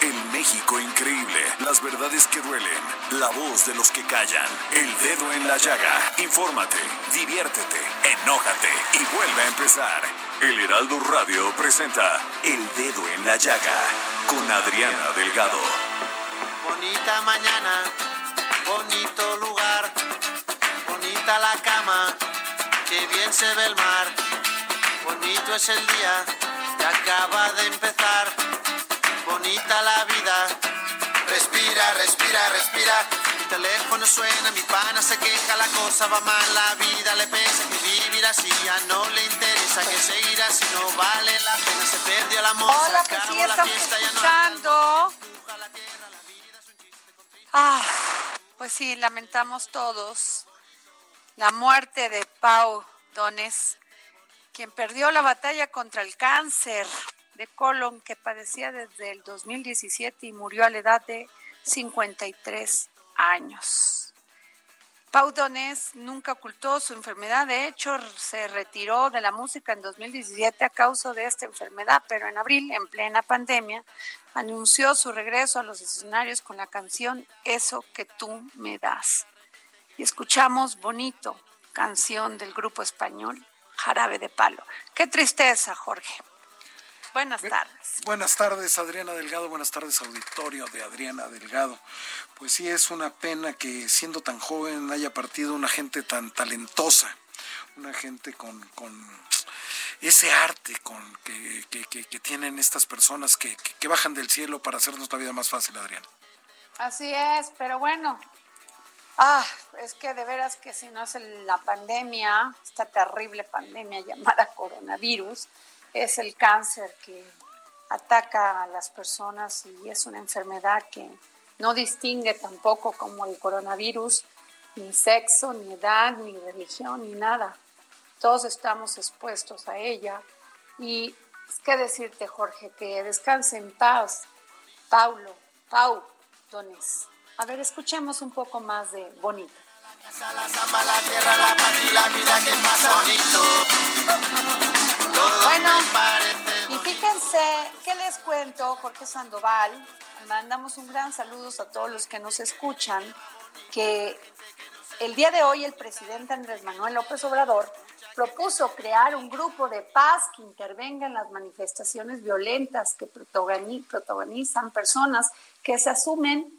El México increíble, las verdades que duelen, la voz de los que callan, el dedo en la llaga. Infórmate, diviértete, enójate y vuelve a empezar. El Heraldo Radio presenta El Dedo en la Llaga con Adriana Delgado. Bonita mañana, bonito lugar, bonita la cama, que bien se ve el mar. Bonito es el día que acaba de empezar, bonita la vida. Respira, respira, respira. Mi teléfono suena, mi pana se queja, la cosa va mal, la vida le pesa, que vivir así ya no le interesa, que seguir así no vale la pena, se perdió el amor, Hola, pues sí, la estamos fiesta, ya no escuchando. Ah, pues sí, lamentamos todos la muerte de Pau Dones, quien perdió la batalla contra el cáncer de colon que padecía desde el 2017 y murió a la edad de 53 años. Pau Donés nunca ocultó su enfermedad, de hecho se retiró de la música en 2017 a causa de esta enfermedad, pero en abril, en plena pandemia, anunció su regreso a los escenarios con la canción Eso que tú me das. Y escuchamos Bonito, canción del grupo español Jarabe de Palo. Qué tristeza, Jorge. Buenas tardes. Buenas tardes, Adriana Delgado. Buenas tardes, auditorio de Adriana Delgado. Pues sí, es una pena que siendo tan joven haya partido una gente tan talentosa, una gente con, con ese arte con que, que, que, que tienen estas personas que, que bajan del cielo para hacernos la vida más fácil, Adriana. Así es, pero bueno, Ah, es que de veras que si no es la pandemia, esta terrible pandemia llamada coronavirus, es el cáncer que ataca a las personas y es una enfermedad que no distingue tampoco como el coronavirus ni sexo, ni edad, ni religión, ni nada. Todos estamos expuestos a ella. Y que decirte, Jorge, que descanse en paz. Paulo, Pau, Dones. A ver, escuchemos un poco más de Bonita. La samba, la tierra, la paz cuento? Jorge Sandoval, mandamos un gran saludo a todos los que nos escuchan, que el día de hoy el presidente Andrés Manuel López Obrador propuso crear un grupo de paz que intervenga en las manifestaciones violentas que protagoni- protagonizan personas que se asumen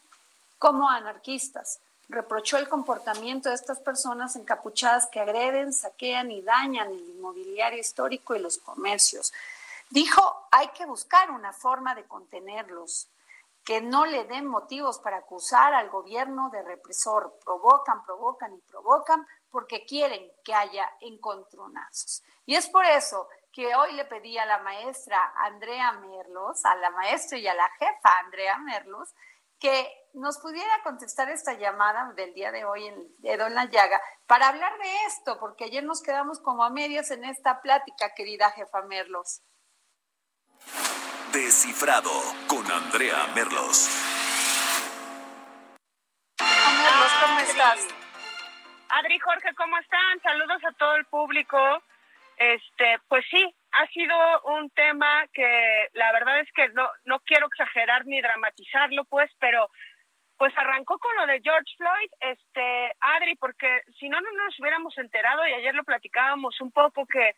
como anarquistas. Reprochó el comportamiento de estas personas encapuchadas que agreden, saquean y dañan el inmobiliario histórico y los comercios. Dijo, hay que buscar una forma de contenerlos, que no le den motivos para acusar al gobierno de represor. Provocan, provocan y provocan porque quieren que haya encontronazos. Y es por eso que hoy le pedí a la maestra Andrea Merlos, a la maestra y a la jefa Andrea Merlos, que nos pudiera contestar esta llamada del día de hoy en dedo en la llaga para hablar de esto, porque ayer nos quedamos como a medias en esta plática, querida jefa Merlos. Descifrado con Andrea Merlos. Merlos, ¿cómo estás? Adri, Jorge, ¿cómo están? Saludos a todo el público. Este, pues sí, ha sido un tema que la verdad es que no, no quiero exagerar ni dramatizarlo, pues, pero pues arrancó con lo de George Floyd, este, Adri, porque si no, no nos hubiéramos enterado y ayer lo platicábamos un poco que,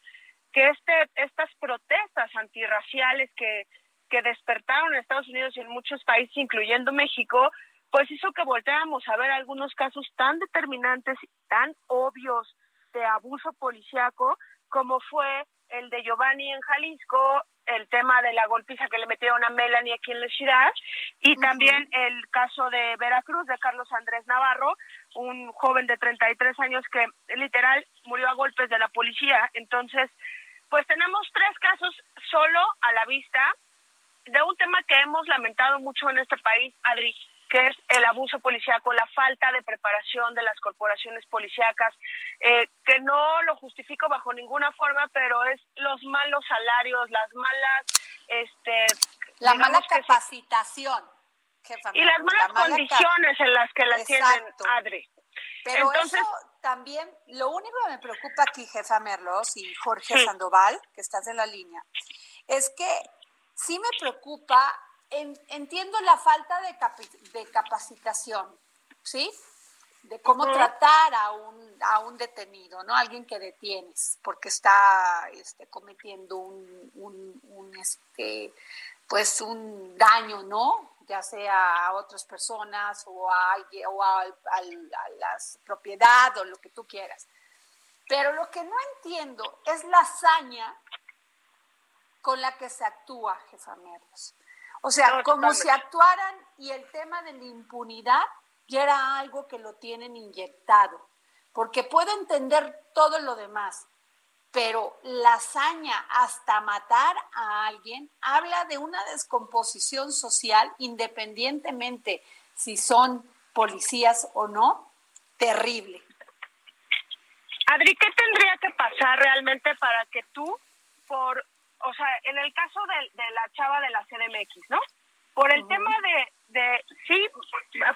que este, estas protestas antirraciales que, que despertaron en Estados Unidos y en muchos países, incluyendo México, pues hizo que volteáramos a ver algunos casos tan determinantes y tan obvios este abuso policíaco, como fue el de Giovanni en Jalisco, el tema de la golpiza que le metieron a Melanie aquí en la ciudad, y también el caso de Veracruz, de Carlos Andrés Navarro, un joven de 33 años que literal murió a golpes de la policía. Entonces, pues tenemos tres casos solo a la vista de un tema que hemos lamentado mucho en este país, Adri, que es el abuso policíaco, la falta de preparación de las corporaciones policíacas, eh, que no lo justifico bajo ninguna forma, pero es los malos salarios, las malas, este, la mala capacitación. y las malas condiciones en las que las tienen, Adri. Pero Entonces, eso también, lo único que me preocupa aquí, jefa Merlos y Jorge Sandoval, que estás en la línea, es que sí me preocupa entiendo la falta de, de, capacitación, ¿sí? De cómo tratar a un, a un detenido, ¿no? Alguien que detienes porque está este, cometiendo un, un, este, pues un daño, ¿no? Ya sea a otras personas o a, o a, a la propiedad o lo que tú quieras. Pero lo que no entiendo es la hazaña con la que se actúa, jefa Merlos. O sea, como si actuaran y el tema de la impunidad ya era algo que lo tienen inyectado. Porque puedo entender todo lo demás, pero la hazaña hasta matar a alguien habla de una descomposición social independientemente si son policías o no, terrible. Adri, ¿qué tendría que pasar realmente para que tú, por o sea, en el caso de, de la chava de la CDMX, ¿no? Por el tema de, de, sí,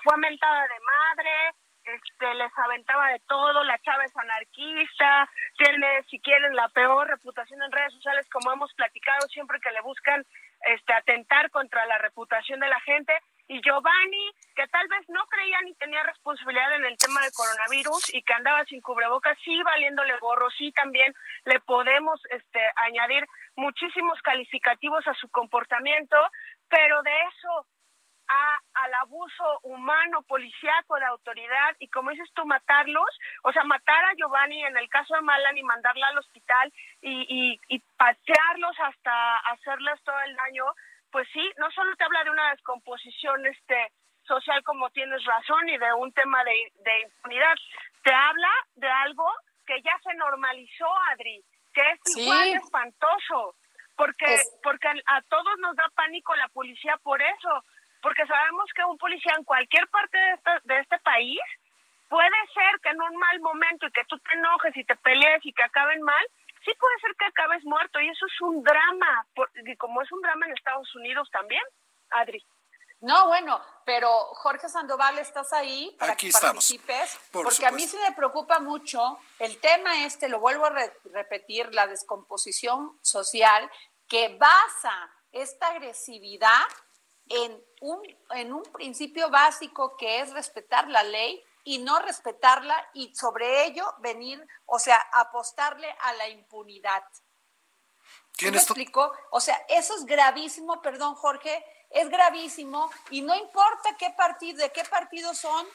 fue mentada de madre, este, les aventaba de todo, la chava es anarquista, tiene, si quieren, la peor reputación en redes sociales, como hemos platicado siempre que le buscan este, atentar contra la reputación de la gente, y Giovanni, que tal vez no creía ni tenía responsabilidad en el tema del coronavirus y que andaba sin cubrebocas, sí valiéndole gorro, sí también le podemos este, añadir muchísimos calificativos a su comportamiento, pero de eso a, al abuso humano, policíaco, de autoridad, y como dices tú, matarlos, o sea, matar a Giovanni en el caso de Malan y mandarla al hospital y, y, y patearlos hasta hacerles todo el daño, pues sí, no solo te habla de una descomposición este social como tienes razón y de un tema de, de impunidad, te habla de algo que ya se normalizó, Adri, que es igual espantoso, porque, porque a todos nos da pánico la policía por eso, porque sabemos que un policía en cualquier parte de este, de este país puede ser que en un mal momento y que tú te enojes y te pelees y que acaben mal, sí puede ser que acabes muerto. Y eso es un drama, y como es un drama en Estados Unidos también, Adri. No, bueno, pero Jorge Sandoval, estás ahí para que participes, porque a mí sí me preocupa mucho el tema este, lo vuelvo a repetir, la descomposición social que basa esta agresividad en un, en un principio básico que es respetar la ley y no respetarla y sobre ello venir, o sea, apostarle a la impunidad. ¿Me explico? O sea, eso es gravísimo, perdón Jorge, es gravísimo y no importa qué partido, de qué partido son,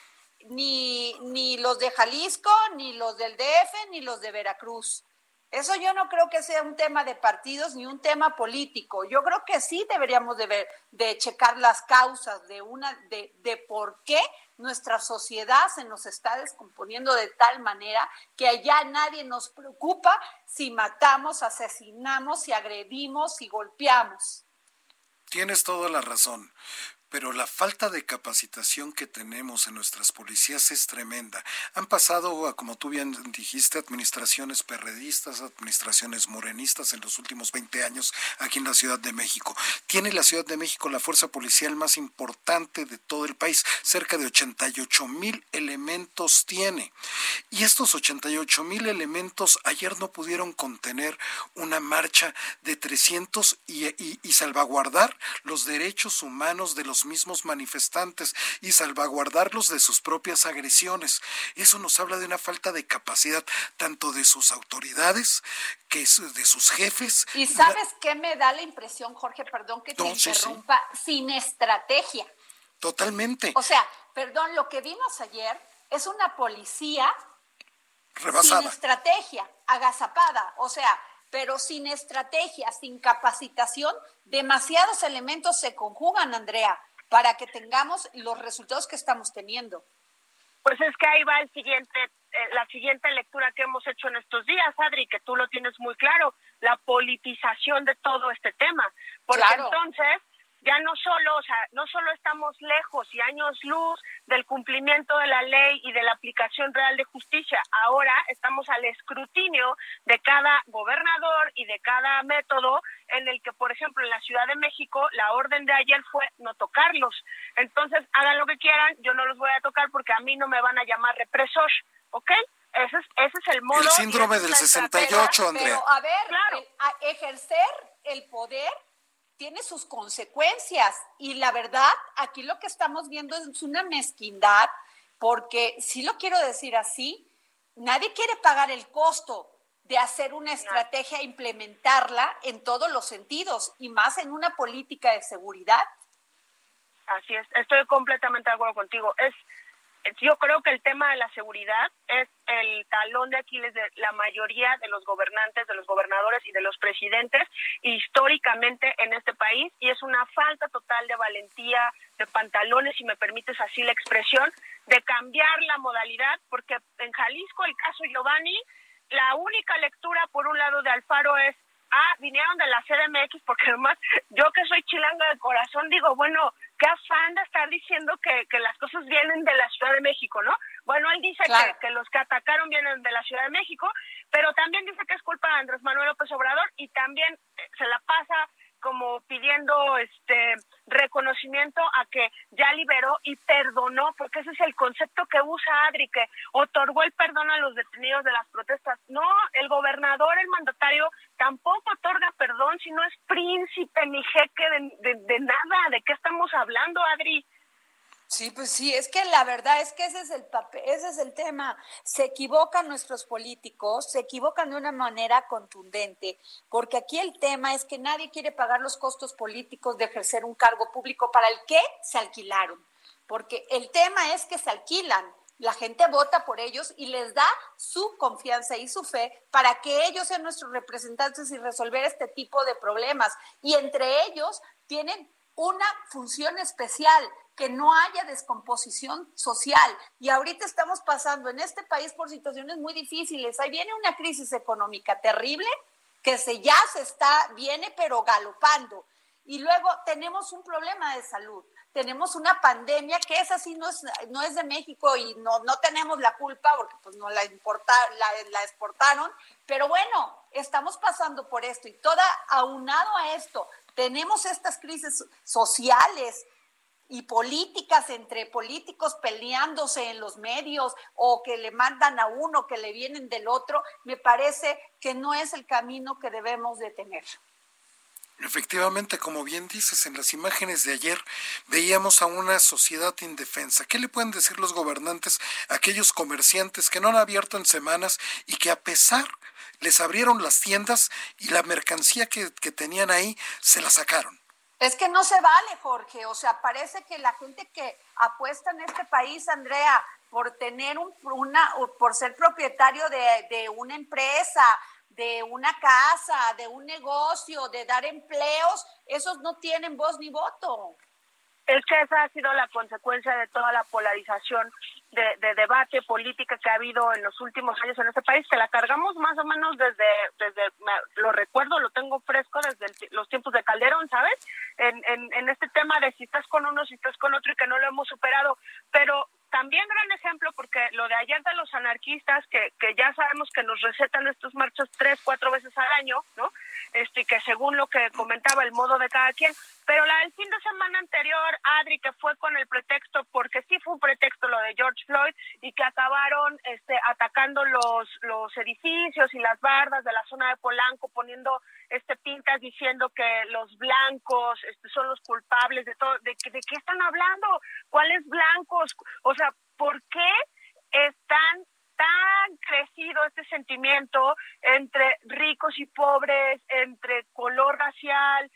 ni, ni los de Jalisco, ni los del DF, ni los de Veracruz. Eso yo no creo que sea un tema de partidos ni un tema político. Yo creo que sí deberíamos de, ver, de checar las causas de, una, de, de por qué nuestra sociedad se nos está descomponiendo de tal manera que allá nadie nos preocupa si matamos, asesinamos, si agredimos, si golpeamos. Tienes toda la razón pero la falta de capacitación que tenemos en nuestras policías es tremenda. Han pasado, como tú bien dijiste, administraciones perredistas, administraciones morenistas en los últimos 20 años aquí en la Ciudad de México. Tiene la Ciudad de México la fuerza policial más importante de todo el país, cerca de 88 mil elementos tiene. Y estos 88 mil elementos ayer no pudieron contener una marcha de 300 y, y salvaguardar los derechos humanos de los mismos manifestantes y salvaguardarlos de sus propias agresiones. Eso nos habla de una falta de capacidad tanto de sus autoridades que de sus jefes. ¿Y sabes qué me da la impresión, Jorge? Perdón que te interrumpa, sin estrategia. Totalmente. O sea, perdón, lo que vimos ayer es una policía Rebasada. sin estrategia, agazapada, o sea, pero sin estrategia, sin capacitación, demasiados elementos se conjugan, Andrea, para que tengamos los resultados que estamos teniendo. Pues es que ahí va el siguiente, eh, la siguiente lectura que hemos hecho en estos días, Adri, que tú lo tienes muy claro, la politización de todo este tema. Porque entonces ya no solo, o sea, no solo estamos lejos y años luz del cumplimiento de la ley y de la aplicación real de justicia, ahora estamos al escrutinio de cada gobernador y de cada método en el que, por ejemplo, en la Ciudad de México la orden de ayer fue no tocarlos. Entonces, hagan lo que quieran, yo no los voy a tocar porque a mí no me van a llamar represor, ¿ok? Ese es, ese es el modo. El síndrome del 68, Andrea. Pero, a ver, claro. ejercer el poder tiene sus consecuencias y la verdad, aquí lo que estamos viendo es una mezquindad, porque si lo quiero decir así, nadie quiere pagar el costo de hacer una estrategia e implementarla en todos los sentidos y más en una política de seguridad. Así es, estoy completamente de acuerdo contigo. Es yo creo que el tema de la seguridad es el talón de Aquiles de la mayoría de los gobernantes, de los gobernadores y de los presidentes históricamente en este país y es una falta total de valentía, de pantalones, si me permites así la expresión, de cambiar la modalidad, porque en Jalisco, el caso Giovanni, la única lectura por un lado de Alfaro es ah, vinieron de la CDMX, porque además yo que soy chilanga de corazón digo, bueno, qué afán de estar diciendo que, que las cosas vienen de la Ciudad de México, ¿no? Bueno, él dice que, que, los que atacaron vienen de la Ciudad de México, pero también dice que es culpa de Andrés Manuel López Obrador y también se la pasa como pidiendo este reconocimiento a que ya liberó y perdonó, porque ese es el concepto que usa Adri, que otorgó el perdón a los detenidos de las protestas. No, el gobernador, el mandatario, tampoco otorga perdón si no es príncipe ni jeque de, de nada. ¿De qué estamos hablando, Adri? Sí, pues sí, es que la verdad es que ese es el papel, ese es el tema. Se equivocan nuestros políticos, se equivocan de una manera contundente, porque aquí el tema es que nadie quiere pagar los costos políticos de ejercer un cargo público para el que se alquilaron, porque el tema es que se alquilan. La gente vota por ellos y les da su confianza y su fe para que ellos sean nuestros representantes y resolver este tipo de problemas. Y entre ellos tienen una función especial, que no haya descomposición social. Y ahorita estamos pasando en este país por situaciones muy difíciles. Ahí viene una crisis económica terrible que se ya se está, viene pero galopando. Y luego tenemos un problema de salud. Tenemos una pandemia que es así, no es, no es de México y no, no tenemos la culpa porque pues no la, importa, la, la exportaron. Pero bueno, estamos pasando por esto y toda aunado a esto, tenemos estas crisis sociales, y políticas entre políticos peleándose en los medios o que le mandan a uno, que le vienen del otro, me parece que no es el camino que debemos de tener. Efectivamente, como bien dices, en las imágenes de ayer veíamos a una sociedad indefensa. ¿Qué le pueden decir los gobernantes a aquellos comerciantes que no han abierto en semanas y que a pesar les abrieron las tiendas y la mercancía que, que tenían ahí se la sacaron? Es que no se vale, Jorge. O sea, parece que la gente que apuesta en este país, Andrea, por tener un, una, por ser propietario de, de una empresa, de una casa, de un negocio, de dar empleos, esos no tienen voz ni voto. Es que esa ha sido la consecuencia de toda la polarización de, debate política que ha habido en los últimos años en este país, que la cargamos más o menos desde, desde lo recuerdo, lo tengo fresco desde los tiempos de Calderón, ¿sabes? En, en, en este tema de si estás con uno, si estás con otro y que no lo hemos superado. Pero también gran ejemplo, porque lo de ayer de los anarquistas, que, que ya sabemos que nos recetan estos marchos tres, cuatro veces al año, ¿no? Este, que según lo que comentaba el modo de cada quien, pero la del fin de semana anterior, Adri, que fue con el pretexto, porque sí fue un pretexto lo de George Floyd, y que acabaron este, atacando los, los edificios y las bardas de la zona de Polanco, poniendo este pintas diciendo que los blancos este, son los culpables de todo, de, de qué están hablando, cuáles blancos, o sea, ¿por qué están tan crecido este sentimiento entre ricos y pobres, entre color racial.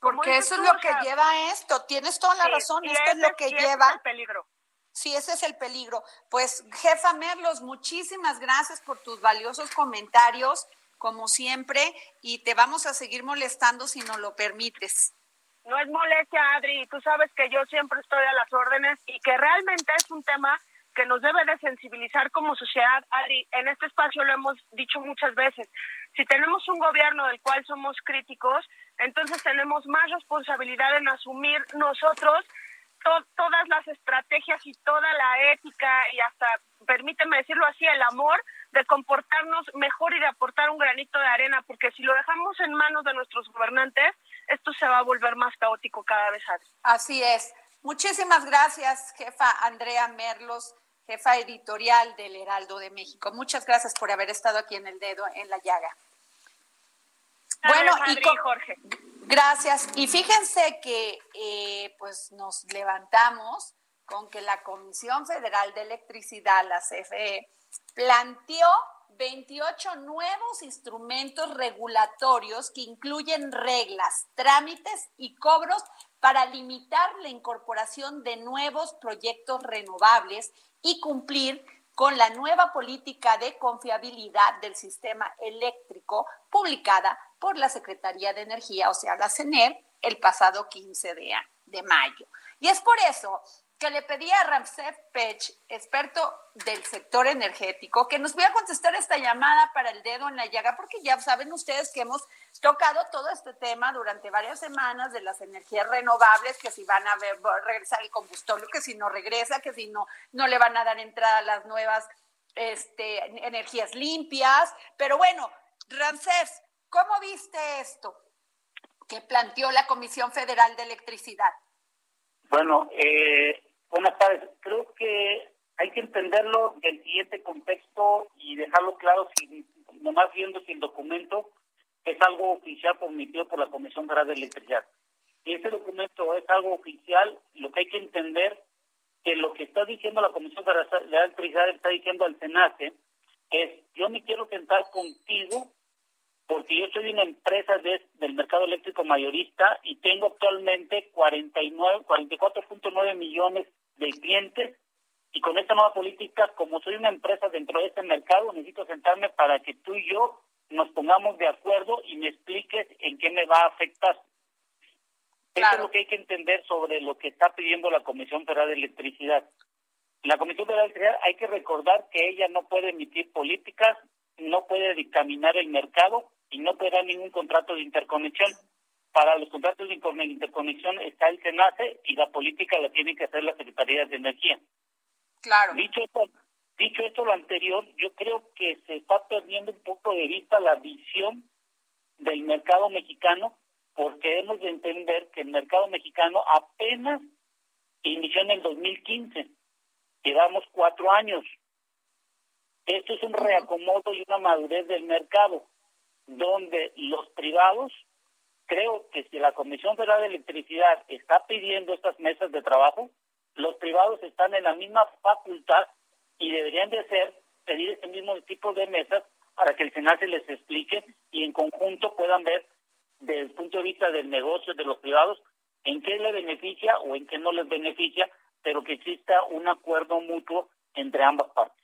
Porque eso es lo que lleva a esto, tienes toda la razón, esto es lo que lleva. peligro. Sí, ese es el peligro. Pues, jefa Merlos, muchísimas gracias por tus valiosos comentarios, como siempre, y te vamos a seguir molestando si nos lo permites. No es molestia, Adri, tú sabes que yo siempre estoy a las órdenes y que realmente es un tema que nos debe de sensibilizar como sociedad. Adri, en este espacio lo hemos dicho muchas veces. Si tenemos un gobierno del cual somos críticos, entonces tenemos más responsabilidad en asumir nosotros todas las estrategias y toda la ética y hasta, permíteme decirlo así, el amor de comportarnos mejor y de aportar un granito de arena, porque si lo dejamos en manos de nuestros gobernantes, esto se va a volver más caótico cada vez. Así es. Muchísimas gracias, jefa Andrea Merlos jefa editorial del Heraldo de México. Muchas gracias por haber estado aquí en el dedo en la llaga. Bueno, y Jorge. Gracias. Y fíjense que eh, pues nos levantamos con que la Comisión Federal de Electricidad, la CFE, planteó 28 nuevos instrumentos regulatorios que incluyen reglas, trámites y cobros para limitar la incorporación de nuevos proyectos renovables y cumplir con la nueva política de confiabilidad del sistema eléctrico publicada por la Secretaría de Energía, o sea, la CENER, el pasado 15 de, de mayo. Y es por eso que le pedí a Ramsey Pech, experto del sector energético, que nos voy a contestar esta llamada para el dedo en la llaga, porque ya saben ustedes que hemos tocado todo este tema durante varias semanas de las energías renovables, que si van a regresar el combustible, que si no regresa, que si no, no le van a dar entrada a las nuevas este, energías limpias. Pero bueno, Ramsés, ¿cómo viste esto que planteó la Comisión Federal de Electricidad? Bueno, eh, buenas tardes. Creo que hay que entenderlo del siguiente contexto y dejarlo claro, si, nomás viendo si el documento es algo oficial permitido por la Comisión Federal de Electricidad. Si ese documento es algo oficial, lo que hay que entender que lo que está diciendo la Comisión Federal de Electricidad está diciendo al SENACE es yo me quiero sentar contigo porque yo soy una empresa del mercado eléctrico mayorista y tengo actualmente 49, 44.9 millones de clientes y con esta nueva política, como soy una empresa dentro de este mercado, necesito sentarme para que tú y yo nos pongamos de acuerdo y me expliques en qué me va a afectar. Eso es lo que hay que entender sobre lo que está pidiendo la Comisión Federal de Electricidad. La Comisión Federal de Electricidad hay que recordar que ella no puede emitir políticas, no puede dictaminar el mercado y no puede dar ningún contrato de interconexión. Para los contratos de interconexión está el SENACE y la política la tiene que hacer la Secretaría de Energía. Claro. Dicho esto, dicho esto lo anterior, yo creo que se está perdiendo un poco de vista la visión del mercado mexicano porque hemos de entender que el mercado mexicano apenas inició en el 2015. Llevamos cuatro años. Esto es un reacomodo y una madurez del mercado, donde los privados, creo que si la Comisión Federal de Electricidad está pidiendo estas mesas de trabajo, los privados están en la misma facultad y deberían de ser pedir este mismo tipo de mesas para que el Senado se les explique y en conjunto puedan ver desde el punto de vista del negocio de los privados en qué le beneficia o en qué no les beneficia, pero que exista un acuerdo mutuo entre ambas partes.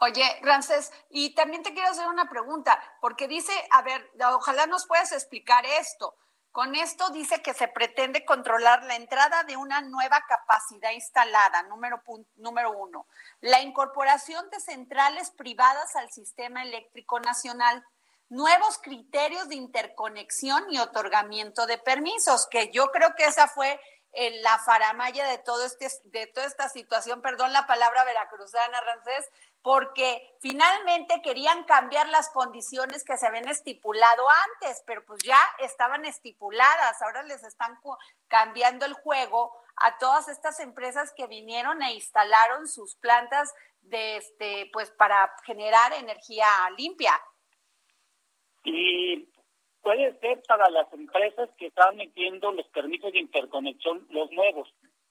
Oye, Rances, y también te quiero hacer una pregunta, porque dice, a ver, ojalá nos puedas explicar esto. Con esto dice que se pretende controlar la entrada de una nueva capacidad instalada, número, número uno, la incorporación de centrales privadas al sistema eléctrico nacional, nuevos criterios de interconexión y otorgamiento de permisos, que yo creo que esa fue en la faramaya de todo este, de toda esta situación, perdón la palabra veracruzana, Rancés, porque finalmente querían cambiar las condiciones que se habían estipulado antes, pero pues ya estaban estipuladas, ahora les están cambiando el juego a todas estas empresas que vinieron e instalaron sus plantas de este pues para generar energía limpia. Y puede ser para las empresas que están metiendo los permisos de interconexión, los nuevos.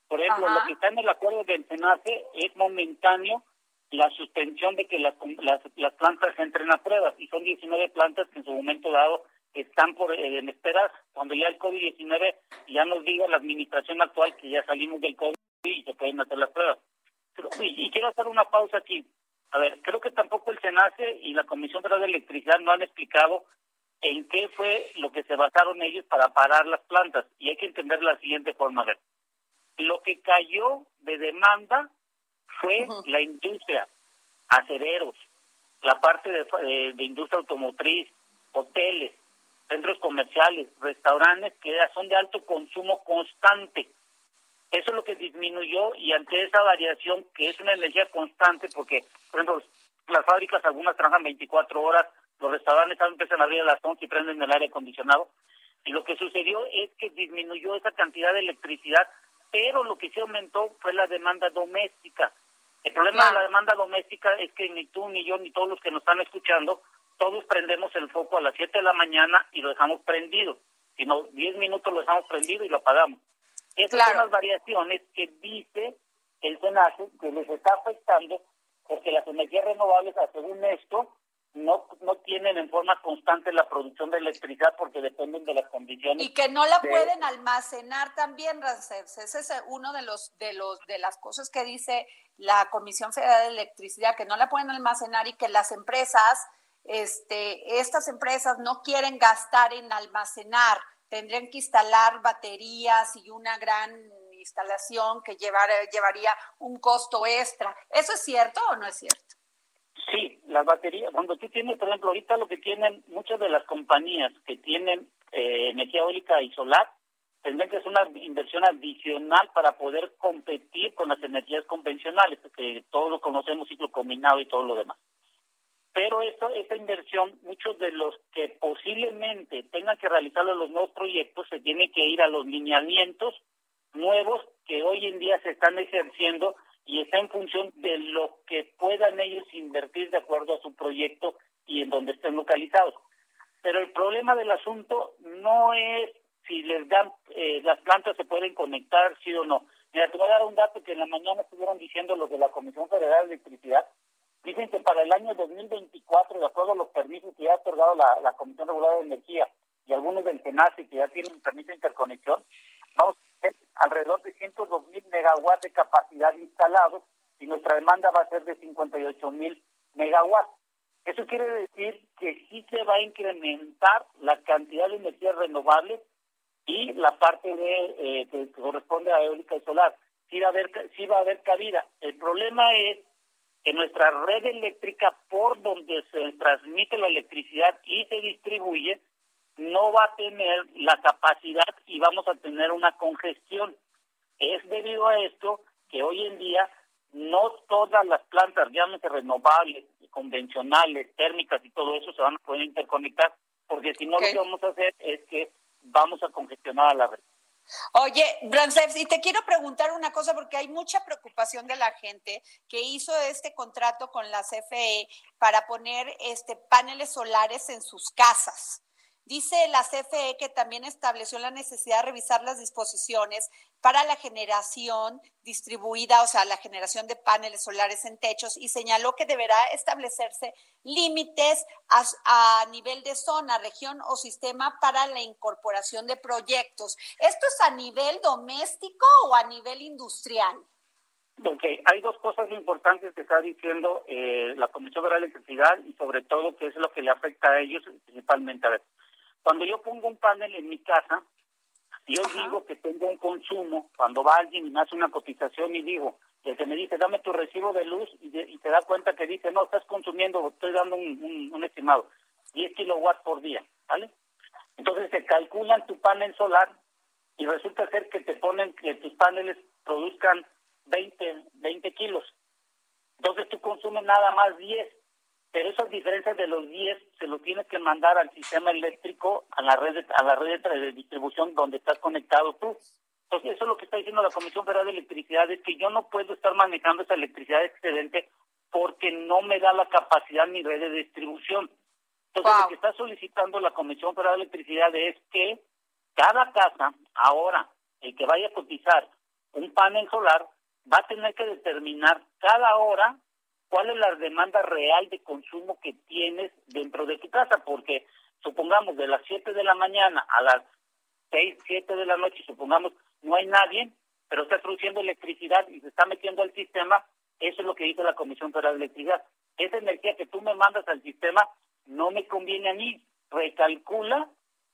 Por ejemplo, lo que está en el acuerdo del SENACE es momentáneo la suspensión de que las, las, plantas entren a pruebas y son 19 plantas que en su momento dado están por eh, en espera cuando ya el COVID-19 ya nos diga la administración actual que ya salimos del COVID y se pueden hacer las pruebas. y, quiero hacer una pausa aquí. A ver, creo que tampoco el SENACE y la Comisión Federal de Electricidad no han explicado en qué fue lo que se basaron ellos para parar las plantas. Y hay que entender la siguiente forma. A ver, lo que cayó de demanda fue la industria, acereros, la parte de, de industria automotriz, hoteles, centros comerciales, restaurantes que son de alto consumo constante. Eso es lo que disminuyó y ante esa variación, que es una energía constante, porque, por ejemplo, las fábricas algunas trabajan 24 horas, los restaurantes empiezan a abrir a las 11 y prenden el aire acondicionado, y lo que sucedió es que disminuyó esa cantidad de electricidad, pero lo que sí aumentó fue la demanda doméstica. El problema de la demanda doméstica es que ni tú, ni yo, ni todos los que nos están escuchando, todos prendemos el foco a las 7 de la mañana y lo dejamos prendido. Si no, 10 minutos lo dejamos prendido y lo apagamos. Esas son las variaciones que dice el SENACE que les está afectando porque las energías renovables, según esto, tienen en forma constante la producción de electricidad porque dependen de las condiciones. Y que no la pueden almacenar también, Rancés. Ese es uno de los, de los, de las cosas que dice la Comisión Federal de Electricidad, que no la pueden almacenar y que las empresas, este, estas empresas no quieren gastar en almacenar tendrían que instalar baterías y una gran instalación que llevar, llevaría un costo extra. ¿Eso es cierto o no es cierto? Sí, las baterías, cuando tú tienes, por ejemplo, ahorita lo que tienen muchas de las compañías que tienen eh, energía eólica y solar, tendrían que hacer una inversión adicional para poder competir con las energías convencionales, que todos lo conocemos, ciclo combinado y todo lo demás. Pero esta, esta inversión, muchos de los que posiblemente tengan que realizarlo en los nuevos proyectos, se tienen que ir a los lineamientos nuevos que hoy en día se están ejerciendo y está en función de lo que puedan ellos invertir de acuerdo a su proyecto y en donde estén localizados. Pero el problema del asunto no es si les dan, eh, las plantas se pueden conectar, sí o no. Mira, te voy a dar un dato que en la mañana estuvieron diciendo los de la Comisión Federal de Electricidad, Dicen que para el año 2024, de acuerdo a los permisos que ya ha otorgado la, Comisión Reguladora de Energía y algunos del CENACI que ya tienen permiso de interconexión, vamos a tener alrededor de 102 mil megawatts de capacidad instalados y nuestra demanda va a ser de 58 mil megawatts. Eso quiere decir que sí se va a incrementar la cantidad de energías renovables y la parte de eh, que corresponde a eólica y solar. Sí va a haber, sí va a haber cabida. El problema es que nuestra red eléctrica por donde se transmite la electricidad y se distribuye no va a tener la capacidad y vamos a tener una congestión. Es debido a esto que hoy en día no todas las plantas, llámese renovables, convencionales, térmicas y todo eso se van a poder interconectar, porque si no lo que vamos a hacer es que vamos a congestionar a la red. Oye, Brancef, y te quiero preguntar una cosa porque hay mucha preocupación de la gente que hizo este contrato con la CFE para poner este paneles solares en sus casas. Dice la CFE que también estableció la necesidad de revisar las disposiciones para la generación distribuida, o sea, la generación de paneles solares en techos, y señaló que deberá establecerse límites a, nivel de zona, región o sistema para la incorporación de proyectos. ¿Esto es a nivel doméstico o a nivel industrial? Ok, hay dos cosas importantes que está diciendo eh, la Comisión de Electricidad y sobre todo qué es lo que le afecta a ellos principalmente. A ver, cuando yo pongo un panel en mi casa, yo digo que tengo un consumo, cuando va alguien y me hace una cotización y digo, el que me dice, dame tu recibo de luz y, te da cuenta que dice, no, estás consumiendo, estoy dando un, estimado, 10 kilowatts por día, ¿vale? Entonces se calculan tu panel solar y resulta ser que te ponen que tus paneles produzcan 20, 20 kilos. Entonces tú consumes nada más 10 pero esas diferencias de los 10 se lo tienes que mandar al sistema eléctrico, a la red de, a la red de distribución donde estás conectado tú. Entonces, eso es lo que está diciendo la Comisión Federal de Electricidad, es que yo no puedo estar manejando esa electricidad excedente porque no me da la capacidad mi red de distribución. Entonces, lo que está solicitando la Comisión Federal de Electricidad es que cada casa, ahora, el que vaya a cotizar un panel solar, va a tener que determinar cada hora cuál es la demanda real de consumo que tienes dentro de tu casa, porque supongamos de las 7 de la mañana a las 6, 7 de la noche, supongamos no hay nadie, pero está produciendo electricidad y se está metiendo al sistema, Eso es lo que dice la Comisión Federal de Electricidad. Esa energía que tú me mandas al sistema no me conviene a mí. Recalcula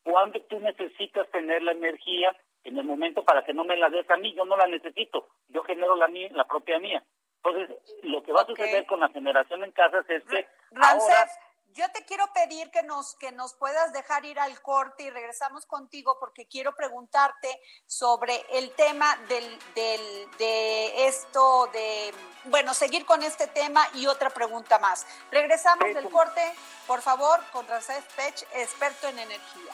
cuándo tú necesitas tener la energía en el momento para que no me la des a mí. Yo no la necesito. Yo genero la, mía, la propia mía. Entonces, lo que va a suceder con la generación en casas es que ahora yo te quiero pedir que nos, que nos puedas dejar ir al corte y regresamos contigo porque quiero preguntarte sobre el tema del, del, de esto, de, bueno, seguir con este tema y otra pregunta más. Regresamos del corte, por favor, con Rafael Pech, experto en energía.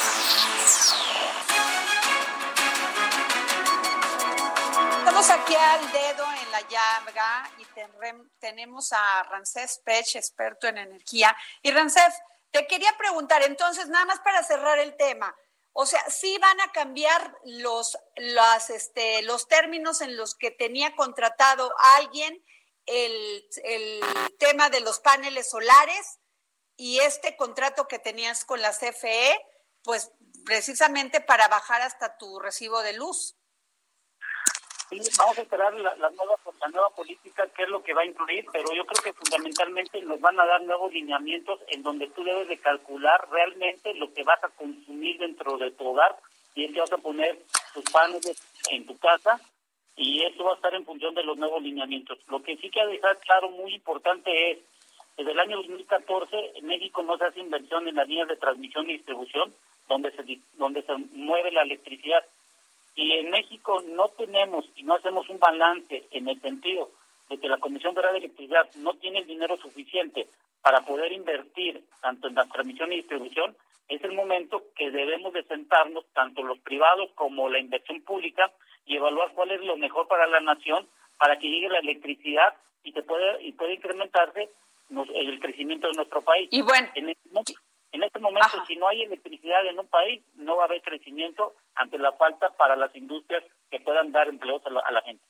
Aquí al dedo en la llaga y tenemos a Rancés Pech, experto en energía. Y Rancés, te quería preguntar, entonces, nada más para cerrar el tema, o sea, sí van a cambiar los, las, este, los términos en los que tenía contratado alguien el, el tema de los paneles solares y este contrato que tenías con la CFE, pues precisamente para bajar hasta tu recibo de luz vamos a esperar la, nueva, la nueva política, qué es lo que va a incluir, pero yo creo que fundamentalmente nos van a dar nuevos lineamientos en donde tú debes de calcular realmente lo que vas a consumir dentro de tu hogar y es que vas a poner tus paneles en tu casa y eso va a estar en función de los nuevos lineamientos. Lo que sí que dejar claro, muy importante es, desde el año 2014 en México no se hace inversión en las líneas de transmisión y distribución donde se, donde se mueve la electricidad y en México no tenemos y no hacemos un balance en el sentido de que la Comisión Federal de Electricidad no tiene el dinero suficiente para poder invertir tanto en la transmisión y distribución, es el momento que debemos de sentarnos, tanto los privados como la inversión pública, y evaluar cuál es lo mejor para la nación para que llegue la electricidad y que pueda, y pueda incrementarse el crecimiento de nuestro país. Y bueno, en este momento, si no hay electricidad en un país, no va a haber crecimiento ante la falta para las industrias que puedan dar empleos a la, gente.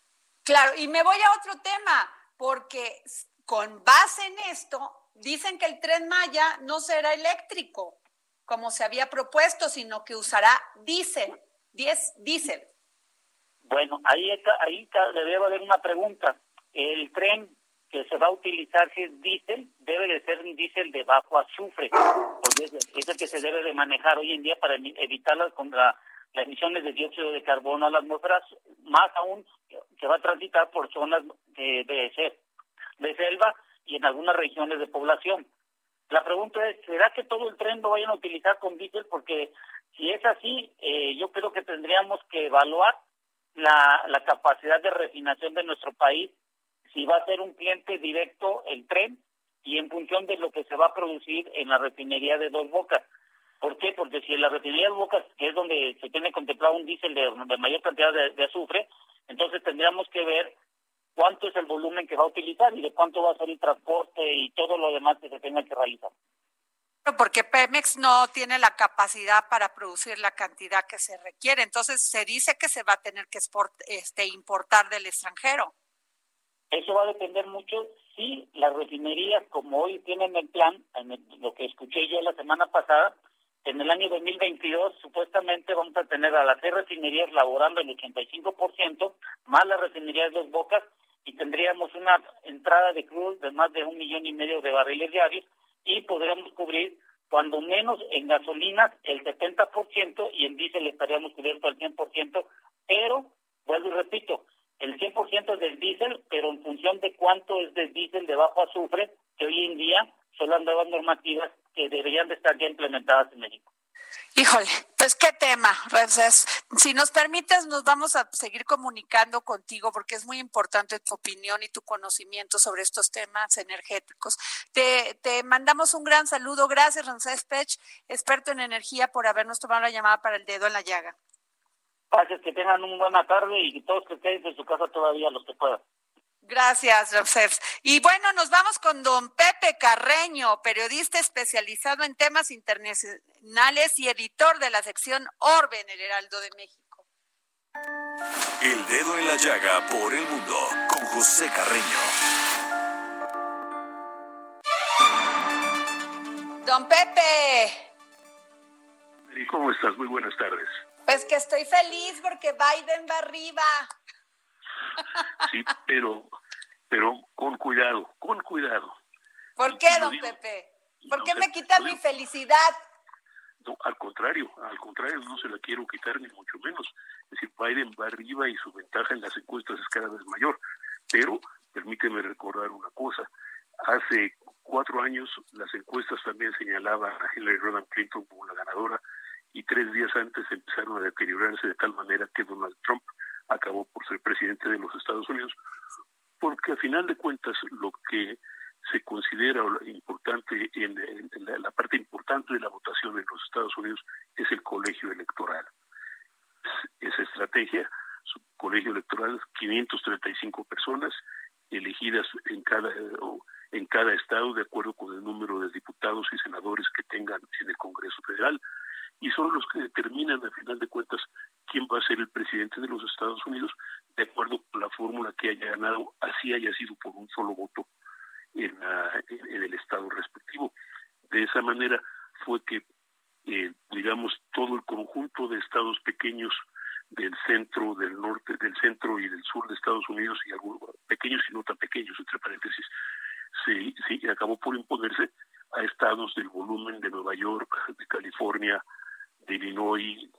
Claro, y me voy a otro tema, porque con base en esto, dicen que el tren Maya no será eléctrico, como se había propuesto, sino que usará diésel, diésel. Bueno, ahí, ahí debe haber una pregunta. El tren que se va a utilizar si es diésel, debe de ser un diésel de bajo azufre, porque es el que se debe de manejar hoy en día para evitar las, las emisiones de dióxido de carbono a las atmósfera, más aún que va a transitar por zonas de, de, de selva y en algunas regiones de población. La pregunta es, ¿será que todo el tren lo vayan a utilizar con diésel? Porque si es así, eh, yo creo que tendríamos que evaluar la, la capacidad de refinación de nuestro país si va a ser un cliente directo el tren y en función de lo que se va a producir en la refinería de Dos Bocas. ¿Por qué? Porque si en la refinería de Dos Bocas, que es donde se tiene contemplado un diésel de, mayor cantidad de, azufre, entonces tendríamos que ver cuánto es el volumen que va a utilizar y de cuánto va a ser el transporte y todo lo demás que se tenga que realizar. Porque Pemex no tiene la capacidad para producir la cantidad que se requiere, entonces se dice que se va a tener que este, importar del extranjero. Eso va a depender mucho si las refinerías, como hoy tienen el plan, en lo que escuché yo la semana pasada, en el año 2022 supuestamente vamos a tener a las seis refinerías laborando el 85%, más las refinerías de Dos Bocas, y tendríamos una entrada de cruz de más de un millón y medio de barriles diarios y podríamos cubrir cuando menos en gasolinas el 70% y en diésel estaríamos cubiertos al 100%, pero, vuelvo y repito, el 100% es del diésel, pero en función de cuánto es del diésel de bajo azufre, que hoy en día son las nuevas normativas que deberían de estar ya implementadas en México. Híjole, Pues qué tema, Si nos permites, nos vamos a seguir comunicando contigo porque es muy importante tu opinión y tu conocimiento sobre estos temas energéticos. Te, te mandamos un gran saludo. Gracias, Ramsés Pech, experto en energía, por habernos tomado la llamada para el dedo en la llaga. Gracias, que tengan una buena tarde y todos que estén en su casa todavía los que puedan. Gracias, Ramsés. Y bueno, nos vamos con don Pepe Carreño, periodista especializado en temas internacionales y editor de la sección Orbe en el Heraldo de México. El dedo en la llaga por el mundo con José Carreño. Don Pepe. ¿Cómo estás? Muy buenas tardes. Pues que estoy feliz porque Biden va arriba. Sí, pero pero con cuidado, con cuidado. ¿Por qué, don Pepe? ¿Por qué me quita mi felicidad? No, al contrario, al contrario, no se la quiero quitar ni mucho menos. Es decir, Biden va arriba y su ventaja en las encuestas es cada vez mayor. Pero permíteme recordar una cosa. Hace cuatro años las encuestas también señalaban a Hillary Rodham Clinton como la ganadora y tres días antes empezaron a deteriorarse de tal manera que Donald Trump acabó por ser presidente de los Estados Unidos porque al final de cuentas lo que se considera importante en, la, parte importante de la votación en los Estados Unidos es el colegio electoral. Esa estrategia, su colegio electoral, 535 personas elegidas en cada en cada estado de acuerdo con el número de diputados y senadores que tengan en el Congreso Federal y son los que determinan al final de cuentas quién va a ser el presidente de los Estados Unidos de acuerdo con la fórmula que haya ganado, así haya sido por un solo voto en, el estado respectivo. De esa manera fue que, eh, digamos, todo el conjunto de estados pequeños del centro, del norte, del centro y del sur de Estados Unidos, y algunos pequeños y no tan pequeños, entre paréntesis, se acabó por imponerse a estados del volumen de Nueva York, de California, de Illinois,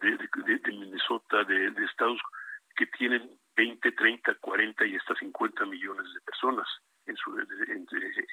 de, de, Minnesota, de, estados que tienen 20, 30, 40 y hasta 50 millones de personas en su, como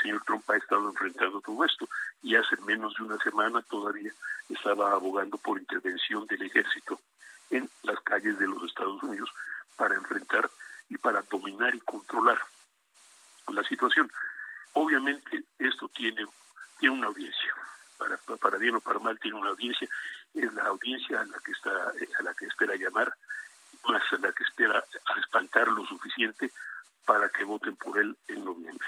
señor Trump ha estado enfrentando todo esto. Y hace menos de una semana todavía estaba abogando por intervención del ejército en las calles de los Estados Unidos para enfrentar y para dominar y controlar la situación. Obviamente esto tiene, tiene una audiencia, para, para bien o para mal tiene una audiencia, es la audiencia a la que está, a la que espera llamar, más a la que espera espantar lo suficiente para que voten por él en noviembre.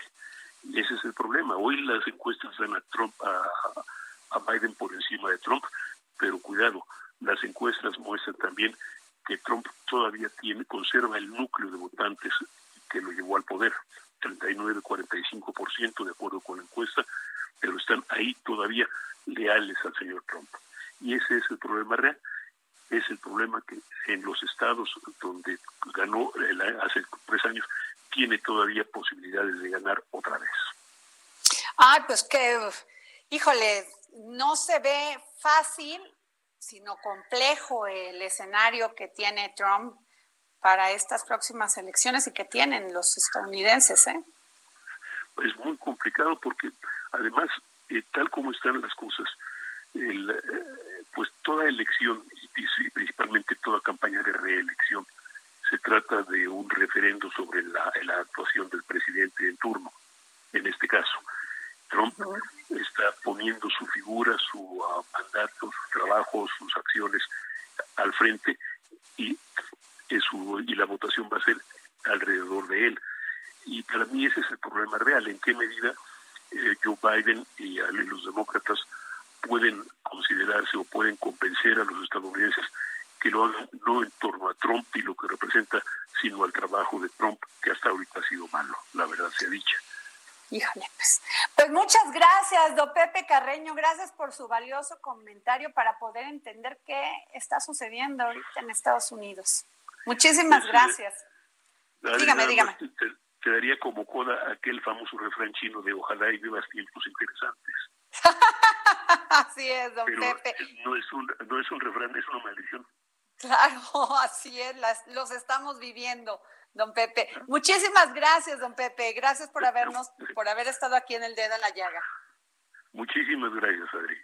Ese es el problema. Hoy las encuestas dan a Trump, a, Biden por encima de Trump, pero cuidado, las encuestas muestran también que Trump todavía tiene, conserva el núcleo de votantes que lo llevó al poder, 39-45% de acuerdo con la encuesta, pero están ahí todavía leales al señor Trump. Y ese es el problema real. Es el problema que en los estados donde ganó hace tres años tiene todavía posibilidades de ganar otra vez. Ay, pues que, híjole, no se ve fácil, sino complejo el escenario que tiene Trump para estas próximas elecciones y que tienen los estadounidenses, ¿eh? Es muy complicado porque además, eh, tal como están las cosas, eh, pues toda elección y principalmente toda campaña de reelección se trata de un referendo sobre la, actuación del presidente en turno, en este caso. Trump está poniendo su figura, su ah, mandato, sus trabajos, sus acciones al frente y, y la votación va a ser alrededor de él. Y para mí ese es el problema real, en qué medida eh, Joe Biden y los demócratas pueden considerarse o pueden convencer a los estadounidenses que lo hagan no en torno a Trump y lo que representa, sino al trabajo de Trump, que hasta ahorita ha sido malo, la verdad sea dicha. Híjole, pues, pues muchas gracias, don Pepe Carreño, gracias por su valioso comentario para poder entender qué está sucediendo ahorita en Estados Unidos. Muchísimas gracias. dígame, dígame. Te, daría como coda aquel famoso refrán chino de ojalá y vivas tiempos interesantes. Así es, don Pepe. No es, un, no es un refrán, es una maldición. Claro, así es, las, los estamos viviendo, don Pepe. Muchísimas gracias, don Pepe. Gracias por habernos, por haber estado aquí en el dedo en la llaga. Muchísimas gracias, Adri.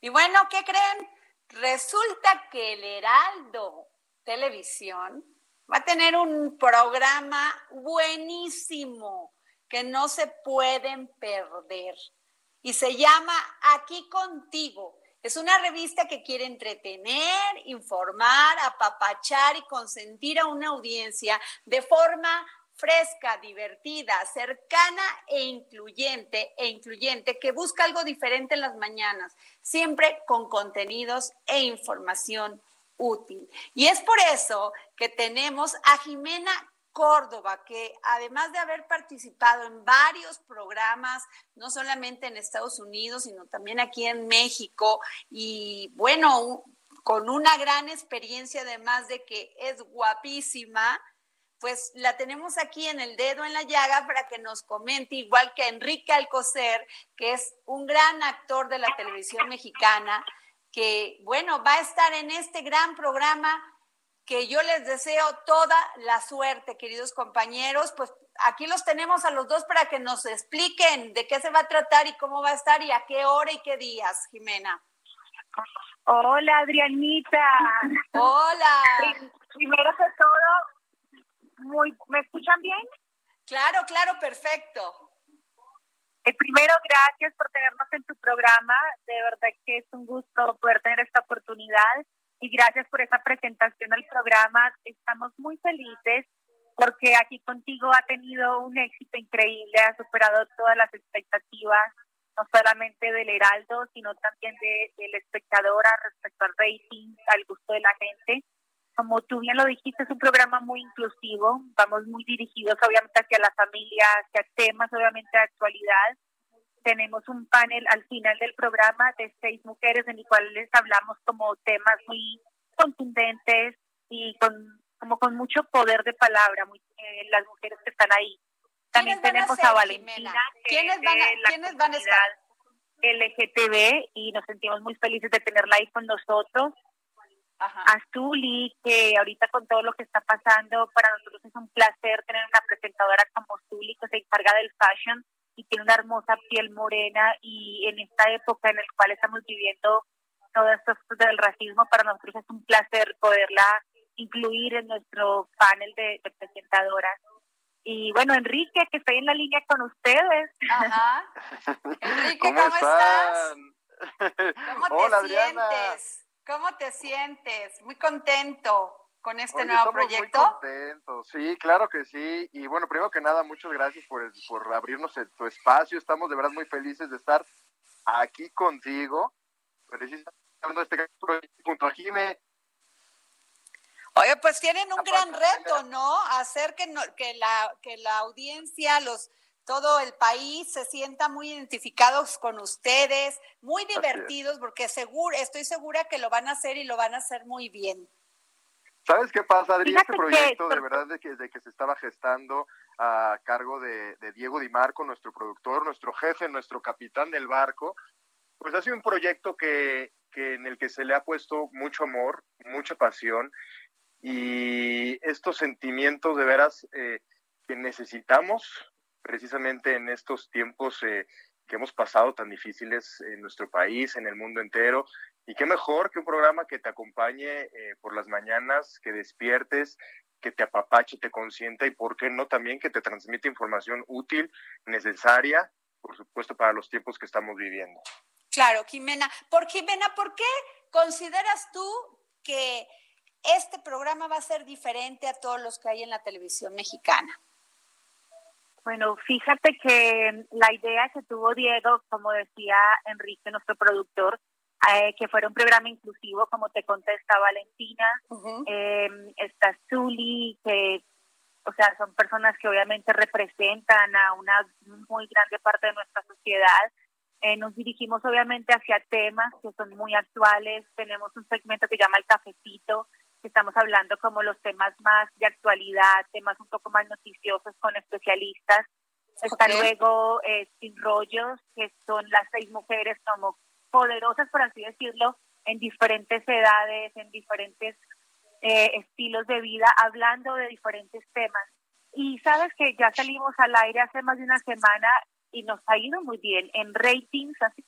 Y bueno, ¿qué creen? Resulta que el Heraldo Televisión va a tener un programa buenísimo que no se pueden perder. Y se llama Aquí contigo es una revista que quiere entretener, informar, apapachar y consentir a una audiencia de forma fresca, divertida, cercana e incluyente, e incluyente, que busca algo diferente en las mañanas, siempre con contenidos e información útil. Y es por eso que tenemos a Jimena Córdoba, que además de haber participado en varios programas, no solamente en Estados Unidos, sino también aquí en México, y bueno, con una gran experiencia, además de que es guapísima, pues la tenemos aquí en el dedo en la llaga para que nos comente, igual que Enrique Alcocer, que es un gran actor de la televisión mexicana, que bueno, va a estar en este gran programa que yo les deseo toda la suerte, queridos compañeros. Pues aquí los tenemos a los dos para que nos expliquen de qué se va a tratar y cómo va a estar y a qué hora y qué días, Jimena. Hola, Adrianita. Hola. Primero que todo, muy, ¿me escuchan bien? Claro, claro, perfecto. Eh, primero, gracias por tenernos en tu programa. De verdad que es un gusto poder tener esta oportunidad y gracias por esa presentación al programa. Estamos muy felices porque aquí contigo ha tenido un éxito increíble, ha superado todas las expectativas, no solamente del Heraldo, sino también de, del espectador respecto al rating, al gusto de la gente. como tú bien lo dijiste, es un programa muy inclusivo, vamos muy dirigidos obviamente hacia la familia, hacia temas obviamente de actualidad. Tenemos un panel al final del programa de seis mujeres en el cual les hablamos como temas muy contundentes y con como con mucho poder de palabra, muy, eh, las mujeres que están ahí. También tenemos a, Valentina, ¿Quiénes van a, ¿quiénes van a estar? LGTB y nos sentimos muy felices de tenerla ahí con nosotros. Ajá. Zuli, que ahorita con todo lo que está pasando, para nosotros es un placer tener una presentadora como Zuli, que se encarga del fashion y tiene una hermosa piel morena y en esta época en la cual estamos viviendo todo esto del racismo, para nosotros es un placer poderla incluir en nuestro panel de, presentadoras. Y bueno, Enrique, que estoy en la línea con ustedes. Ajá. Enrique, ¿cómo, estás? ¿Cómo te sientes? ¿Cómo te sientes? Muy contento con este nuevo proyecto. Muy contento, sí, claro que sí. Y bueno, primero que nada, muchas gracias por, por abrirnos tu espacio. Estamos de verdad muy felices de estar aquí contigo. Precisamente de este proyecto junto a Jime, Oye, pues tienen un gran reto, ¿no? Hacer que, que, la, que la audiencia, los todo el país se sienta muy identificados con ustedes, muy divertidos, porque seguro, estoy segura que lo van a hacer y lo van a hacer muy bien. ¿Sabes qué pasa, Adri? Este proyecto de verdad de que, de que se estaba gestando a cargo de, de Diego Di Marco, nuestro productor, nuestro jefe, nuestro capitán del barco, pues ha sido un proyecto que, que en el que se le ha puesto mucho amor, mucha pasión y estos sentimientos de veras eh, que necesitamos precisamente en estos tiempos eh, que hemos pasado tan difíciles en nuestro país, en el mundo entero. Y qué mejor que un programa que te acompañe eh, por las mañanas, que despiertes, que te apapache, te consienta y, ¿por qué no también que te transmite información útil, necesaria, por supuesto, para los tiempos que estamos viviendo? Claro, Jimena. Por Jimena, ¿por qué consideras tú que este programa va a ser diferente a todos los que hay en la televisión mexicana. Bueno, fíjate que la idea que tuvo Diego, como decía Enrique, nuestro productor, eh, que fuera un programa inclusivo, como te contesta Valentina, em, está Zuli, que, o sea, son personas que obviamente representan a una muy grande parte de nuestra sociedad. Eh, nos dirigimos obviamente hacia temas que son muy actuales. Tenemos un segmento que llama El Cafecito, estamos hablando como los temas más de actualidad, temas un poco más noticiosos con especialistas. Está luego eh, Sin Rollos, que son las seis mujeres como poderosas, por así decirlo, en diferentes edades, en diferentes eh, estilos de vida, hablando de diferentes temas. Y sabes que ya salimos al aire hace más de una semana y nos ha ido muy bien en ratings. Así.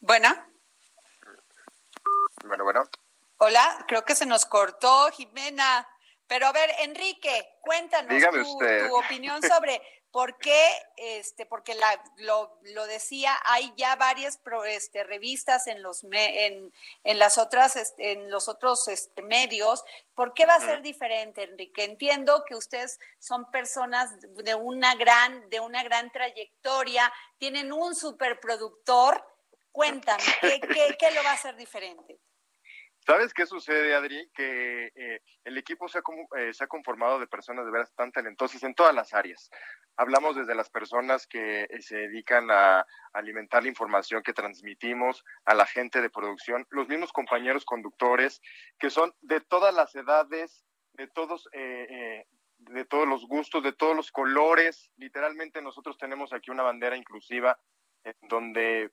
Bueno. Bueno, bueno. Hola, creo que se nos cortó, Jimena. Pero a ver, Enrique, cuéntanos tu, opinión sobre por qué, este, porque la, lo, lo decía, hay ya varias este, revistas en los en, en las otras, este, en los otros este, medios. ¿Por qué va a ser diferente, Enrique? Entiendo que ustedes son personas de una gran, de una gran trayectoria, tienen un superproductor. Cuéntame, ¿qué, qué, qué lo va a hacer diferente? ¿Sabes qué sucede, Adri? Que eh, el equipo se ha, eh, se ha, conformado de personas de veras tan talentosas en todas las áreas. Hablamos desde las personas que eh, se dedican a alimentar la información que transmitimos, a la gente de producción, los mismos compañeros conductores, que son de todas las edades, de todos, de todos los gustos, de todos los colores. Literalmente nosotros tenemos aquí una bandera inclusiva donde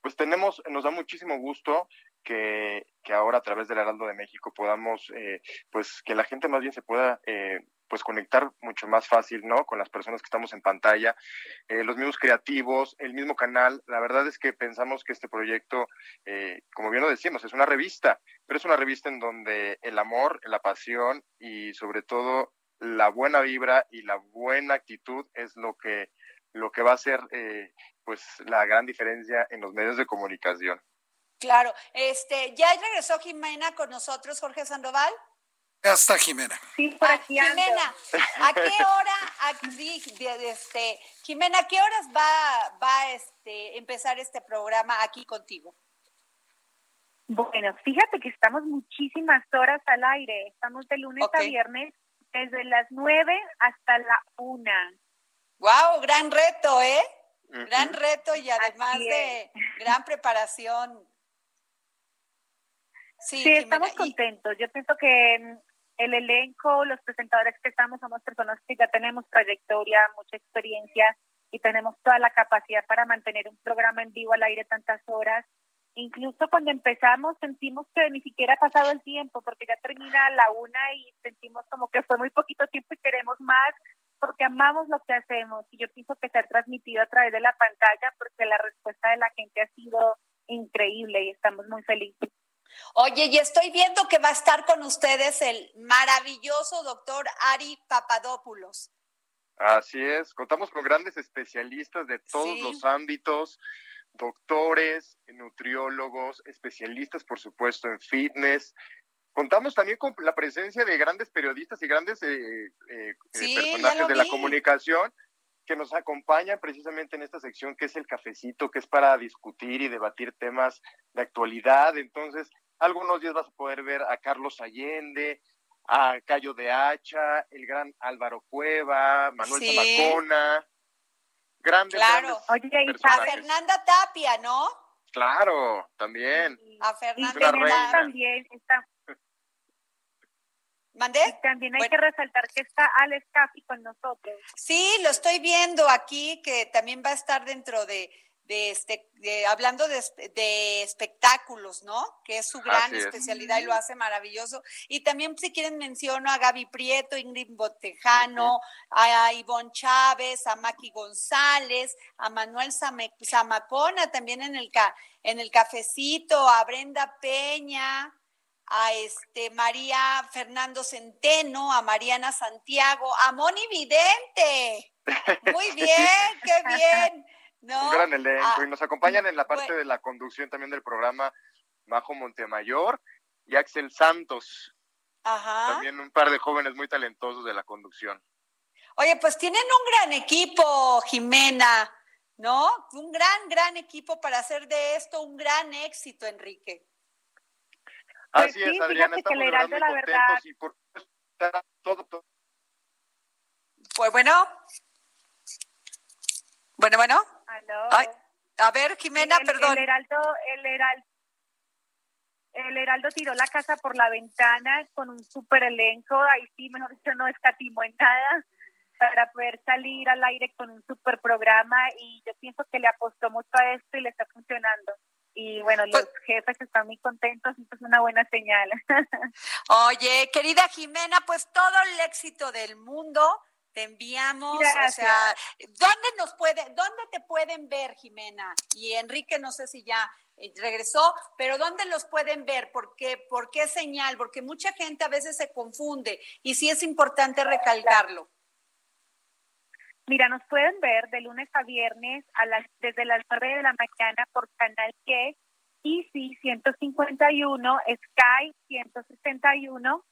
pues tenemos, nos da muchísimo gusto que, que ahora a través del Heraldo de México podamos, eh, pues que la gente más bien se pueda eh, pues conectar mucho más fácil, ¿no? Con las personas que estamos en pantalla, eh, los mismos creativos, el mismo canal. La verdad es que pensamos que este proyecto, como bien lo decimos, es una revista, pero es una revista en donde el amor, la pasión y sobre todo la buena vibra y la buena actitud es lo que lo que va a ser eh, pues la gran diferencia en los medios de comunicación. Claro, este, ya regresó Jimena con nosotros, Jorge Sandoval. Ya está Jimena. Sí, por ah, aquí Jimena, ¿a qué hora, este, Jimena, ¿a qué horas va, va este, empezar este programa aquí contigo? Bueno, fíjate que estamos muchísimas horas al aire. Estamos de lunes a viernes desde las 9 hasta la 1. ¡Wow! Gran reto, ¿eh? Gran reto y además de gran preparación. Sí, estamos contentos. Yo pienso que mm, el elenco, los presentadores que estamos, somos personas que ya tenemos trayectoria, mucha experiencia y tenemos toda la capacidad para mantener un programa en vivo al aire tantas horas Incluso cuando empezamos sentimos que ni siquiera ha pasado el tiempo porque ya termina la una y sentimos como que fue muy poquito tiempo y queremos más porque amamos lo que hacemos y yo pienso que se ha transmitido a través de la pantalla porque la respuesta de la gente ha sido increíble y estamos muy felices. Oye, y estoy viendo que va a estar con ustedes el maravilloso doctor Ari Papadopoulos. Así es, contamos con grandes especialistas de todos los ámbitos, doctores, nutriólogos, especialistas, por supuesto, en fitness. Contamos también con la presencia de grandes periodistas y grandes eh, eh, eh, personajes de la comunicación que nos acompañan precisamente en esta sección que es el cafecito, que es para discutir y debatir temas de actualidad. Entonces, algunos días vas a poder ver a Carlos Allende, a Cayo de Hacha, el gran Álvaro Cueva, Manuel Zamacona, Grandes, claro. Oye, y a Fernanda Tapia, ¿no? Claro, también. A Fernanda Tapia también está. ¿Mandé? también hay que resaltar que está Alex Caffi con nosotros. Sí, lo estoy viendo aquí, que también va a estar dentro de de este, hablando de, espectáculos, ¿no? Que es su gran especialidad y lo hace maravilloso. Y también, si quieren, menciono a Gaby Prieto, Ingrid Botejano, a Ivonne Chávez, a Maki González, a Manuel Zamacona, también en el, en el cafecito, a Brenda Peña, a este María Fernando Centeno, a Mariana Santiago, a Moni Vidente. Muy bien, qué bien. Un gran elenco. Ah, y nos acompañan en la parte de la conducción también del programa Majo Montemayor y Axel Santos. Ajá. También un par de jóvenes muy talentosos de la conducción. Oye, pues tienen un gran equipo, Jimena, ¿no? Un gran, gran equipo para hacer de esto un gran éxito, Enrique. Así pues es, Adriana, estamos que la verdad. y por todo, todo. Pues bueno. Bueno, bueno a ver, Jimena, perdón. El Heraldo, el Heraldo, el Heraldo tiró la casa por la ventana con un super elenco, ahí sí, mejor dicho, no escatimó en nada para poder salir al aire con un super programa y yo pienso que le apostó mucho a esto y le está funcionando. Y bueno, los pues jefes están muy contentos y es una buena señal. Oye, querida Jimena, pues todo el éxito del mundo te enviamos, o sea, ¿dónde nos puede, dónde te pueden ver, Jimena? Y Enrique, no sé si ya eh, regresó, pero ¿dónde los pueden ver? ¿Por qué, ¿Por qué señal? Porque mucha gente a veces se confunde y sí es importante recalcarlo. Mira, nos pueden ver de lunes a viernes a las, desde las 9 de la mañana por Canal Que, Easy 151, Sky 161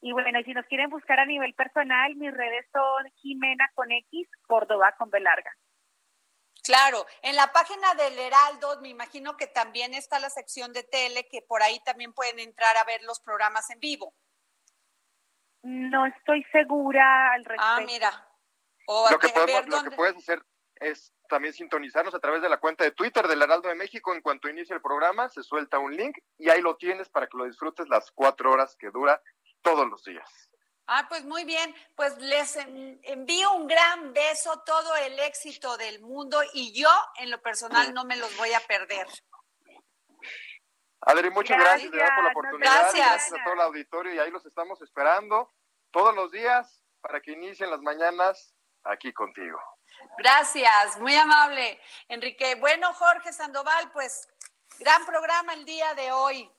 y bueno, si nos quieren buscar a nivel personal, mis redes son Jimena con X, Córdoba con B larga. Claro, en la página del Heraldo me imagino que también está la sección de tele, que por ahí también pueden entrar a ver los programas en vivo. No estoy segura al respecto. Ah, mira. Lo, que lo que puedes hacer es también sintonizarnos a través de la cuenta de Twitter del Heraldo de México. En cuanto inicie el programa, se suelta un link y ahí lo tienes para que lo disfrutes las cuatro horas que dura todos los días. Ah, pues muy bien, pues les envío un gran beso, todo el éxito del mundo y yo en lo personal no me los voy a perder. Adri, muchas gracias, por la oportunidad. Gracias. a todo el auditorio y ahí los estamos esperando todos los días para que inicien las mañanas aquí contigo. Gracias, muy amable, Enrique. Bueno, Jorge Sandoval, pues gran programa el día de hoy.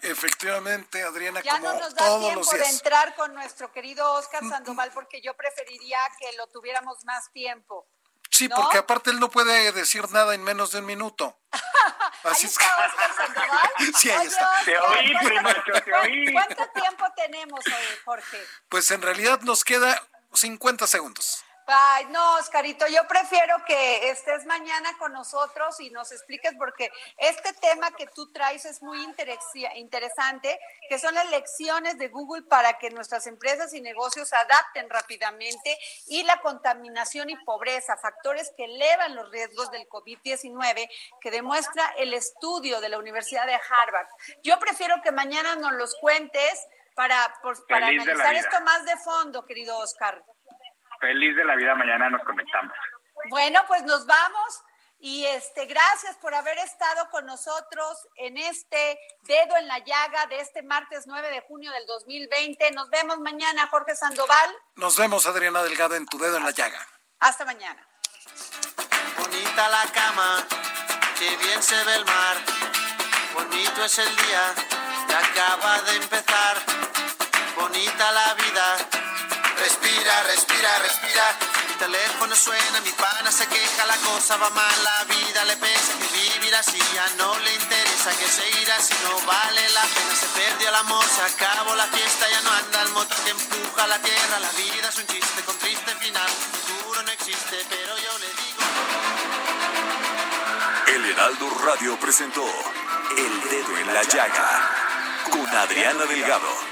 Efectivamente, Adriana, ya como no nos da tiempo de entrar con nuestro querido Oscar Sandoval porque yo preferiría que lo tuviéramos más tiempo. Sí, porque aparte él no puede decir nada en menos de un minuto. Así ¿Ahí está Oscar Sandoval? sí, ahí está. te oí, te oí. ¿Cuánto tiempo tenemos hoy, Jorge? Pues en realidad nos queda 50 segundos. Ay, no, Oscarito, yo prefiero que estés mañana con nosotros y nos expliques porque este tema que tú traes es muy interesante, que son las lecciones de Google para que nuestras empresas y negocios se adapten rápidamente y la contaminación y pobreza, factores que elevan los riesgos del COVID-19, que demuestra el estudio de la Universidad de Harvard. Yo prefiero que mañana nos los cuentes para, para analizar esto más de fondo, querido Oscar feliz de la vida, mañana nos conectamos. Bueno, pues nos vamos. Y este, gracias por haber estado con nosotros en este dedo en la llaga de este martes 9 de junio del 2020. Nos vemos mañana, Jorge Sandoval. Nos vemos, Adriana Delgado, en tu dedo en la llaga. Hasta mañana. Bonita la cama, que bien se ve el mar. Bonito es el día que acaba de empezar. Bonita la vida Respira, respira, respira. Mi teléfono suena, mi pana se queja, la cosa va mal, la vida le pesa que vivir así ya no le interesa que se irá si no vale la pena. Se perdió el amor, se acabó la fiesta, ya no anda el motor que empuja la tierra. La vida es un chiste con triste final, futuro no existe, pero yo le digo. El Heraldo Radio presentó El Dedo en la Llaga con Adriana Delgado.